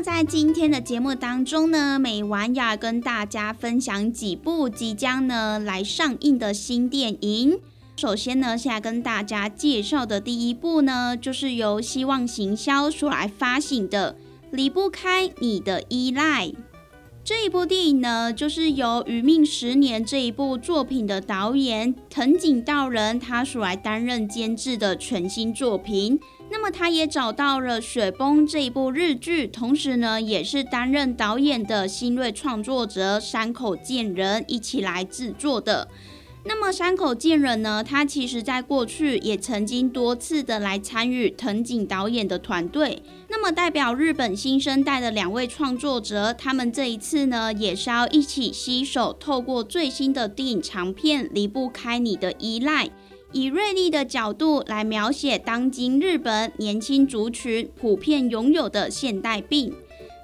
在今天的节目当中呢，美晚要跟大家分享几部即将呢来上映的新电影。首先呢，现在跟大家介绍的第一部呢，就是由希望行销所来发行的《离不开你的依赖》这一部电影呢，就是由《余命十年》这一部作品的导演藤井道人他所来担任监制的全新作品。那么他也找到了《雪崩》这一部日剧，同时呢，也是担任导演的新锐创作者山口健人一起来制作的。那么山口健人呢，他其实在过去也曾经多次的来参与藤井导演的团队。那么代表日本新生代的两位创作者，他们这一次呢，也是要一起携手，透过最新的电影长片《离不开你的依赖》。以锐利的角度来描写当今日本年轻族群普遍拥有的现代病。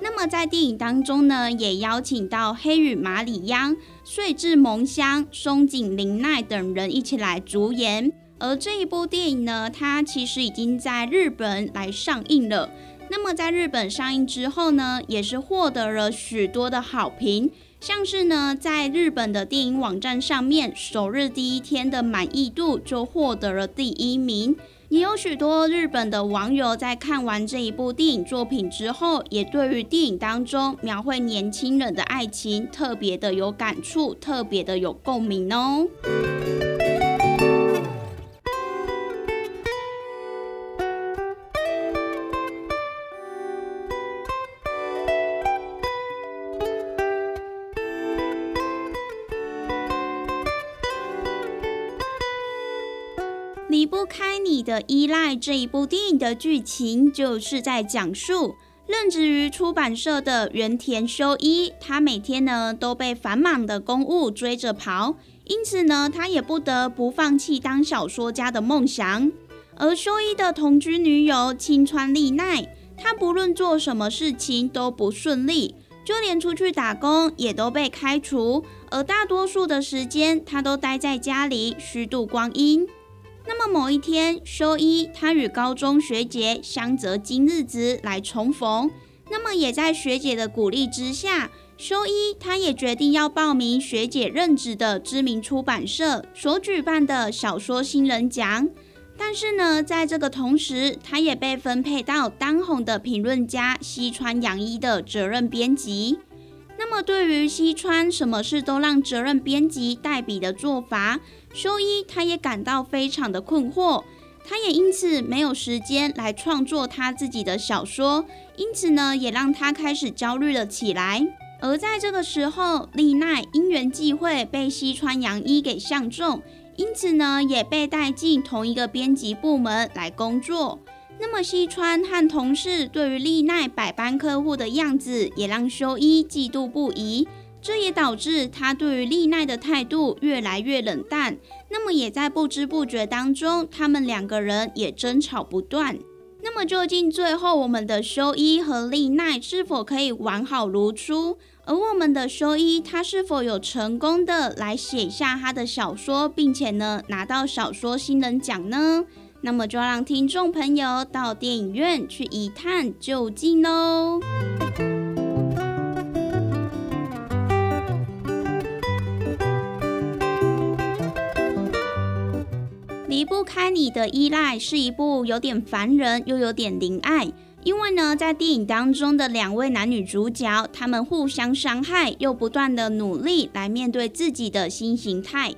那么在电影当中呢，也邀请到黑羽麻里央、穗智萌香、松井玲奈等人一起来主演。而这一部电影呢，它其实已经在日本来上映了。那么在日本上映之后呢，也是获得了许多的好评。像是呢，在日本的电影网站上面，首日第一天的满意度就获得了第一名。也有许多日本的网友在看完这一部电影作品之后，也对于电影当中描绘年轻人的爱情特别的有感触，特别的有共鸣哦。的依赖这一部电影的剧情，就是在讲述任职于出版社的原田修一，他每天呢都被繁忙的公务追着跑，因此呢他也不得不放弃当小说家的梦想。而修一的同居女友青川丽奈，她不论做什么事情都不顺利，就连出去打工也都被开除，而大多数的时间她都待在家里虚度光阴。那么某一天，修一他与高中学姐相择今日子来重逢。那么也在学姐的鼓励之下，修一他也决定要报名学姐任职的知名出版社所举办的小说新人奖。但是呢，在这个同时，他也被分配到当红的评论家西川洋一的责任编辑。那么对于西川什么事都让责任编辑代笔的做法，修一他也感到非常的困惑，他也因此没有时间来创作他自己的小说，因此呢，也让他开始焦虑了起来。而在这个时候，丽奈因缘际会被西川洋一给相中，因此呢，也被带进同一个编辑部门来工作。那么西川和同事对于丽奈百般呵护的样子，也让修一嫉妒不已。这也导致他对于丽奈的态度越来越冷淡。那么也在不知不觉当中，他们两个人也争吵不断。那么究竟最后我们的修一和丽奈是否可以完好如初？而我们的修一他是否有成功的来写下他的小说，并且呢拿到小说新人奖呢？那么就让听众朋友到电影院去一探究竟喽。离不开你的依赖是一部有点烦人又有点灵爱，因为呢，在电影当中的两位男女主角，他们互相伤害，又不断的努力来面对自己的新形态。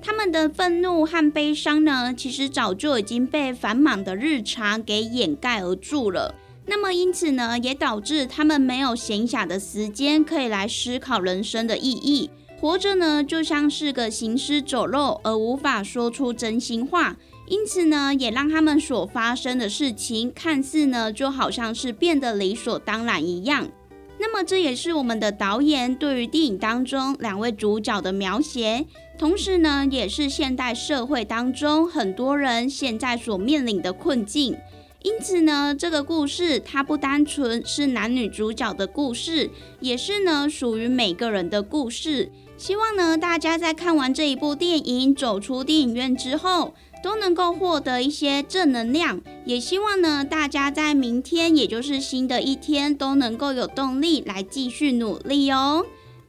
他们的愤怒和悲伤呢，其实早就已经被繁忙的日常给掩盖而住了。那么因此呢，也导致他们没有闲暇的时间可以来思考人生的意义。活着呢，就像是个行尸走肉，而无法说出真心话。因此呢，也让他们所发生的事情看似呢，就好像是变得理所当然一样。那么，这也是我们的导演对于电影当中两位主角的描写，同时呢，也是现代社会当中很多人现在所面临的困境。因此呢，这个故事它不单纯是男女主角的故事，也是呢属于每个人的故事。希望呢，大家在看完这一部电影、走出电影院之后，都能够获得一些正能量。也希望呢，大家在明天，也就是新的一天，都能够有动力来继续努力哦。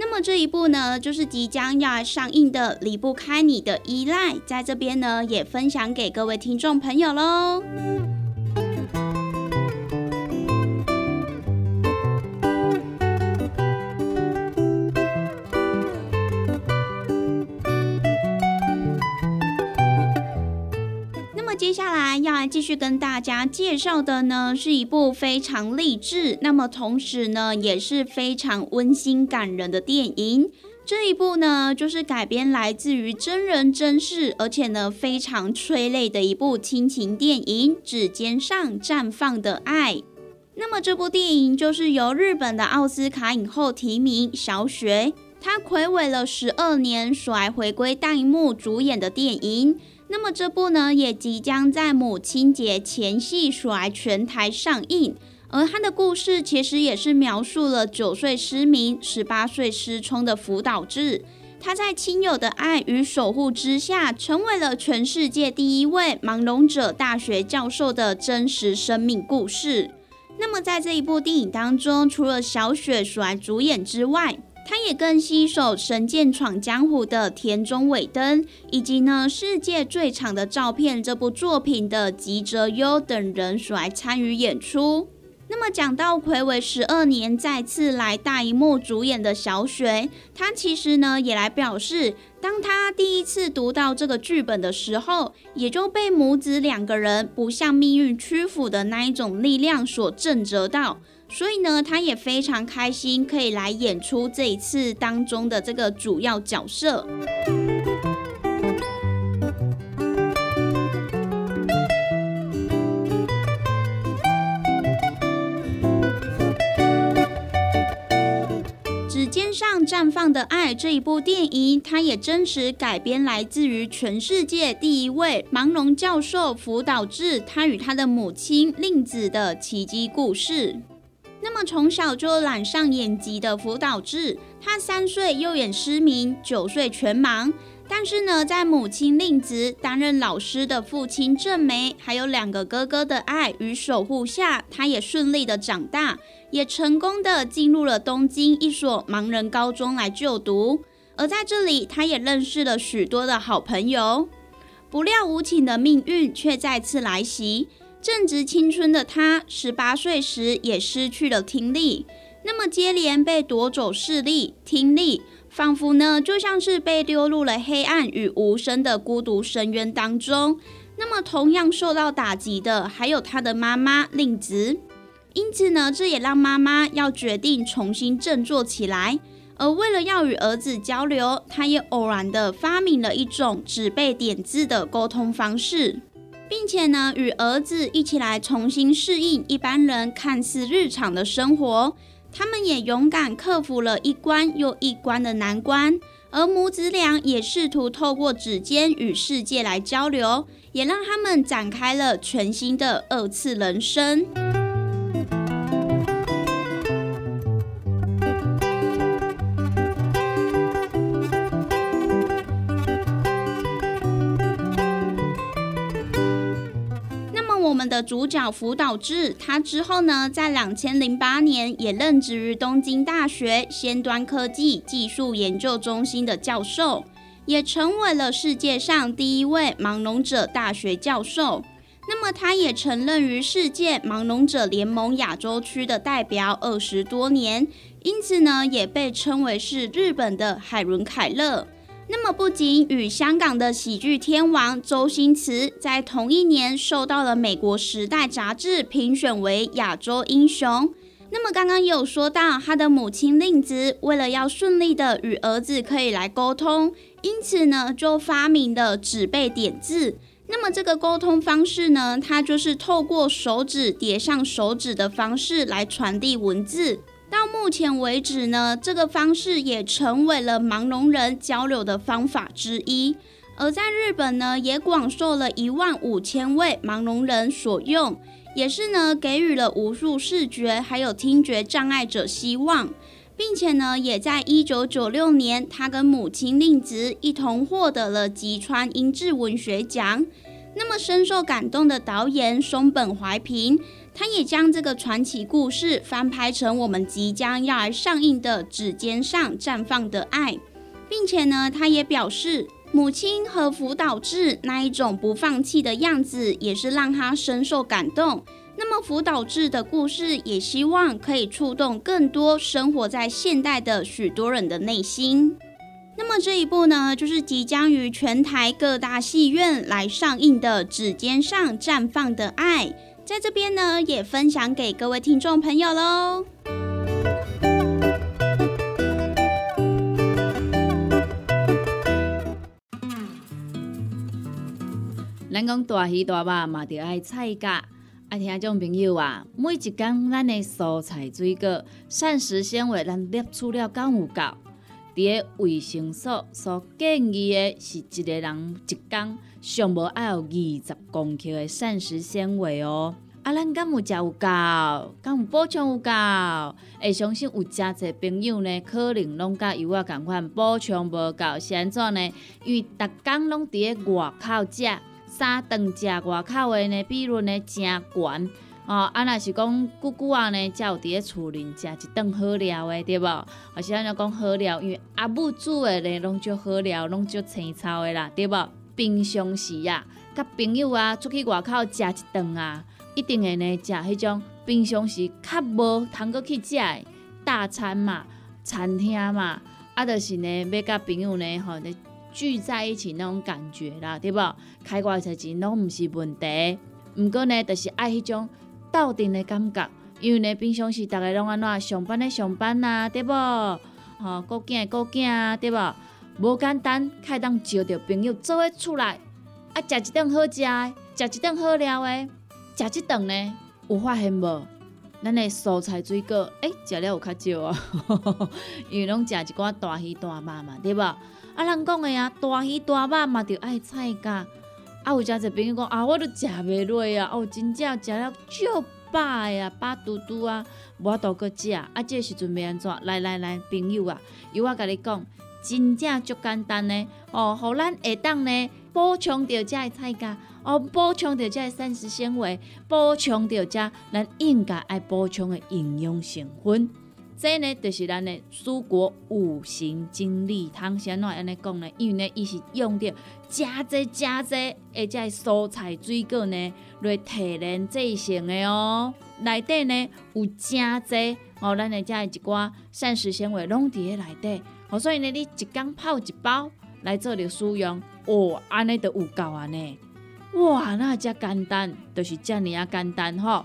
那么这一部呢，就是即将要上映的《离不开你的依赖》，在这边呢，也分享给各位听众朋友喽。来继续跟大家介绍的呢，是一部非常励志，那么同时呢也是非常温馨感人的电影。这一部呢就是改编来自于真人真事，而且呢非常催泪的一部亲情电影《指尖上绽放的爱》。那么这部电影就是由日本的奥斯卡影后提名小雪，她暌违了十二年，所来回归大荧幕主演的电影。那么这部呢，也即将在母亲节前夕所来全台上映。而他的故事其实也是描述了九岁失明、十八岁失聪的福岛智，他在亲友的爱与守护之下，成为了全世界第一位盲聋者大学教授的真实生命故事。那么在这一部电影当中，除了小雪所来主演之外，他也更吸手《神剑闯江湖》的田中伟登，以及呢《世界最长的照片》这部作品的吉泽优等人所来参与演出。那么讲到魁违十二年再次来大荧幕主演的小雪，她其实呢也来表示，当她第一次读到这个剧本的时候，也就被母子两个人不向命运屈服的那一种力量所震折到。所以呢，他也非常开心，可以来演出这一次当中的这个主要角色。指尖上绽放的爱这一部电影，它也真实改编来自于全世界第一位盲聋教授福岛智，他与他的母亲令子的奇迹故事。那么从小就染上眼疾的福岛智，他三岁右眼失明，九岁全盲。但是呢，在母亲令子担任老师的父亲正梅，还有两个哥哥的爱与守护下，他也顺利的长大，也成功的进入了东京一所盲人高中来就读。而在这里，他也认识了许多的好朋友。不料无情的命运却再次来袭。正值青春的他，十八岁时也失去了听力。那么接连被夺走视力、听力，仿佛呢就像是被丢入了黑暗与无声的孤独深渊当中。那么同样受到打击的，还有他的妈妈令子。因此呢，这也让妈妈要决定重新振作起来。而为了要与儿子交流，他也偶然的发明了一种纸背点字的沟通方式，并且呢，与儿子一起来重新适应一般人看似日常的生活。他们也勇敢克服了一关又一关的难关，而母子俩也试图透过指尖与世界来交流，也让他们展开了全新的二次人生。的主角福岛智，他之后呢，在两千零八年也任职于东京大学先端科技技术研究中心的教授，也成为了世界上第一位盲聋者大学教授。那么，他也曾任于世界盲聋者联盟亚洲区的代表二十多年，因此呢，也被称为是日本的海伦凯勒。那么，不仅与香港的喜剧天王周星驰在同一年受到了美国《时代》杂志评选为亚洲英雄。那么，刚刚有说到，他的母亲令子为了要顺利的与儿子可以来沟通，因此呢，就发明了纸背点字。那么，这个沟通方式呢，它就是透过手指叠上手指的方式来传递文字。到目前为止呢，这个方式也成为了盲聋人交流的方法之一。而在日本呢，也广受了一万五千位盲聋人所用，也是呢给予了无数视觉还有听觉障碍者希望，并且呢，也在一九九六年，他跟母亲令子一同获得了吉川英治文学奖。那么深受感动的导演松本怀平。他也将这个传奇故事翻拍成我们即将要来上映的《指尖上绽放的爱》，并且呢，他也表示母亲和辅导智那一种不放弃的样子，也是让他深受感动。那么辅导智的故事，也希望可以触动更多生活在现代的许多人的内心。那么这一部呢，就是即将于全台各大戏院来上映的《指尖上绽放的爱》。在这边呢，也分享给各位听众朋友喽。咱讲大鱼大肉嘛，着爱菜价。爱听众朋友啊，每一工咱的蔬菜水果、膳食纤维，咱摄取了够有够？伫个卫生所所建议的是一个人一工上无爱有二十公克的膳食纤维哦。啊，咱敢有食有够？敢有补充有够？会相信有诚侪朋友呢，可能拢甲有我共款补充无够，是安怎呢？因为逐工拢伫个外口食，三顿食外口的呢比率呢诚悬。哦，啊，若是讲久久啊呢，才有伫咧厝里食一顿好料的，对无？或是安尼讲好料，因为阿母煮的呢，拢足好料，拢足青草的啦，对无？平常时啊，甲朋友啊出去外口食一顿啊，一定会呢食迄种平常时较无通过去食的大餐嘛，餐厅嘛，啊，就是呢要甲朋友呢吼，聚在一起那种感觉啦，对无？开偌侪钱拢毋是问题，毋过呢，就是爱迄种。斗阵的感觉，因为呢，平常时逐个拢安怎上班的上班啊，对无？吼，顾囝的顾囝啊，对无？无简单，开当招着朋友做伙出来，啊，食一顿好食的，食一顿好料的，食一顿呢，有发现无？咱的蔬菜水果，诶，食了有较少啊，因为拢食一寡大鱼大肉嘛，对无？啊，人讲的啊，大鱼大肉嘛，就爱菜价。啊，有诚侪朋友讲啊，我都食袂落啊，哦，真正食了足饱呀，饱嘟嘟啊，无多搁食。啊，这时阵要安怎？来来来，朋友啊，由我甲你讲，真正足简单呢。哦，互咱下当呢补充着遮的菜价，哦，补充着遮的膳食纤维，补充着遮咱应该爱补充的营养成分。这呢，就是咱的蔬果五行精力汤。先怎安尼讲呢？因为呢，伊是用着加济加济，而且蔬菜水果呢来提炼制成的哦。内底呢有加济哦，咱的遮一寡膳食纤维拢伫咧内底。哦，所以呢，你一缸泡一包来做着使用，哦，安尼就有够安尼。哇，那遮简单，就是遮尔啊简单吼。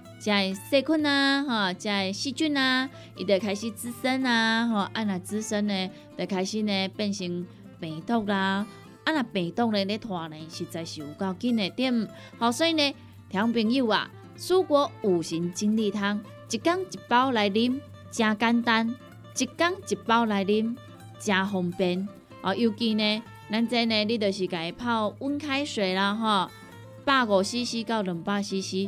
在细菌啊，哈，在细菌啊，伊就开始滋生啊，吼，啊那滋生呢，就开始呢变成病毒啦，啊那病毒呢咧拖呢，实在是有够紧的点，好，所以呢，听朋友啊，蔬果五行精力汤，一缸一包来啉，真简单，一缸一包来啉，真方便，哦，尤其呢，咱这呢，你就是家泡温开水啦，吼，百五 CC 到两百 CC。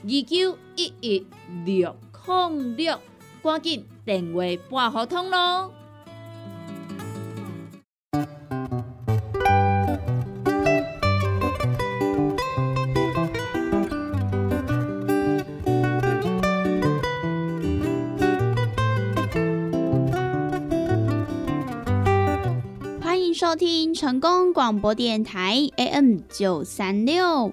二九一一六零六，赶紧电话拨合通咯！欢迎收听成功广播电台 AM 九三六。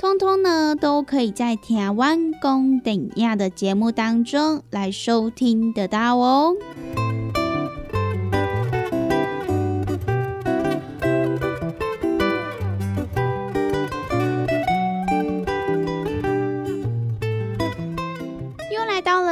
通通呢，都可以在台湾公等亚的节目当中来收听得到哦。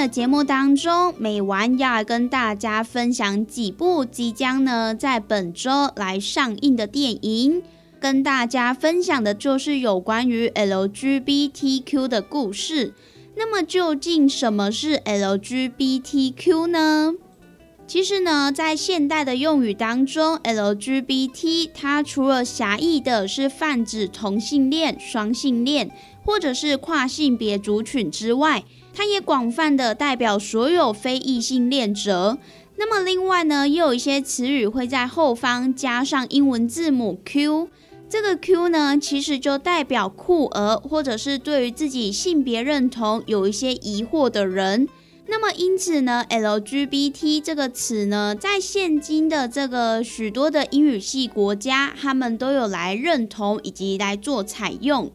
的节目当中，美完要来跟大家分享几部即将呢在本周来上映的电影。跟大家分享的就是有关于 LGBTQ 的故事。那么，究竟什么是 LGBTQ 呢？其实呢，在现代的用语当中，LGBT 它除了狭义的是泛指同性恋、双性恋或者是跨性别族群之外，它也广泛的代表所有非异性恋者。那么另外呢，也有一些词语会在后方加上英文字母 Q。这个 Q 呢，其实就代表酷儿，或者是对于自己性别认同有一些疑惑的人。那么因此呢，LGBT 这个词呢，在现今的这个许多的英语系国家，他们都有来认同以及来做采用。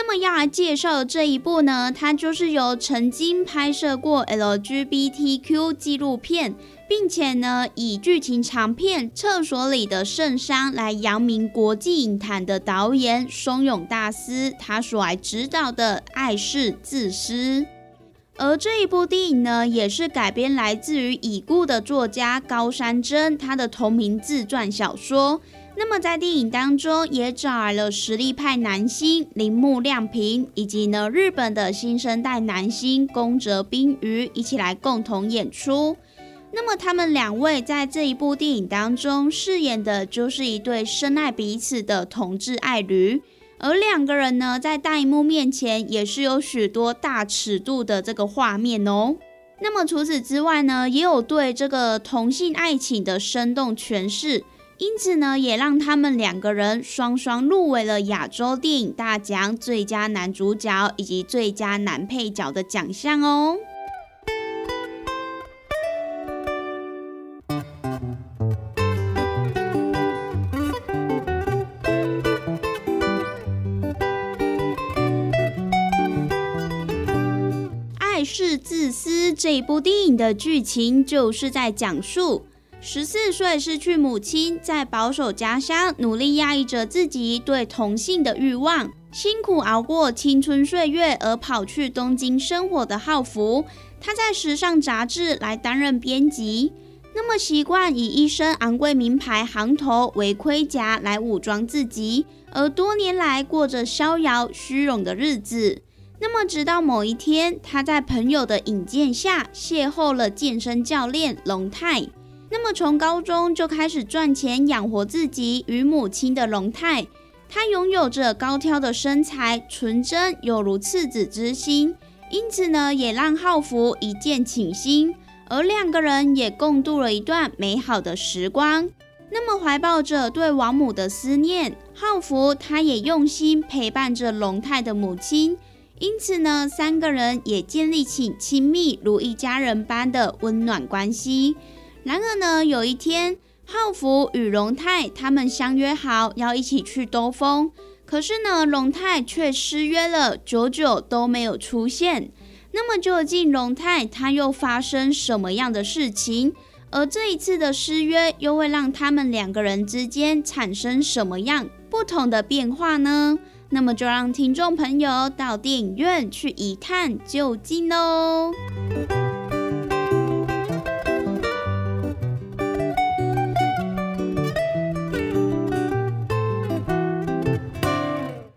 那么要来介绍的这一部呢，它就是由曾经拍摄过 LGBTQ 纪录片，并且呢以剧情长片《厕所里的圣山》来扬名国际影坛的导演松永大司，他所来指导的《爱是自私》。而这一部电影呢，也是改编来自于已故的作家高山真他的同名自传小说。那么在电影当中，也找来了实力派男星铃木亮平，以及呢日本的新生代男星宫泽冰鱼一起来共同演出。那么他们两位在这一部电影当中饰演的就是一对深爱彼此的同志爱侣，而两个人呢在大荧幕面前也是有许多大尺度的这个画面哦。那么除此之外呢，也有对这个同性爱情的生动诠释。因此呢，也让他们两个人双双入围了亚洲电影大奖最佳男主角以及最佳男配角的奖项哦。《爱是自私》这部电影的剧情就是在讲述。十四岁失去母亲，在保守家乡努力压抑着自己对同性的欲望，辛苦熬过青春岁月，而跑去东京生活的浩福，他在时尚杂志来担任编辑。那么习惯以一身昂贵名牌行头为盔甲来武装自己，而多年来过着逍遥虚荣的日子。那么直到某一天，他在朋友的引荐下邂逅了健身教练龙太。那么，从高中就开始赚钱养活自己与母亲的龙太，他拥有着高挑的身材，纯真有如赤子之心，因此呢，也让浩福一见倾心，而两个人也共度了一段美好的时光。那么，怀抱着对王母的思念，浩福他也用心陪伴着龙太的母亲，因此呢，三个人也建立起亲密如一家人般的温暖关系。然而呢，有一天，浩福与龙太他们相约好要一起去兜风，可是呢，龙太却失约了，久久都没有出现。那么究竟龙太他又发生什么样的事情？而这一次的失约又会让他们两个人之间产生什么样不同的变化呢？那么就让听众朋友到电影院去一探究竟喽。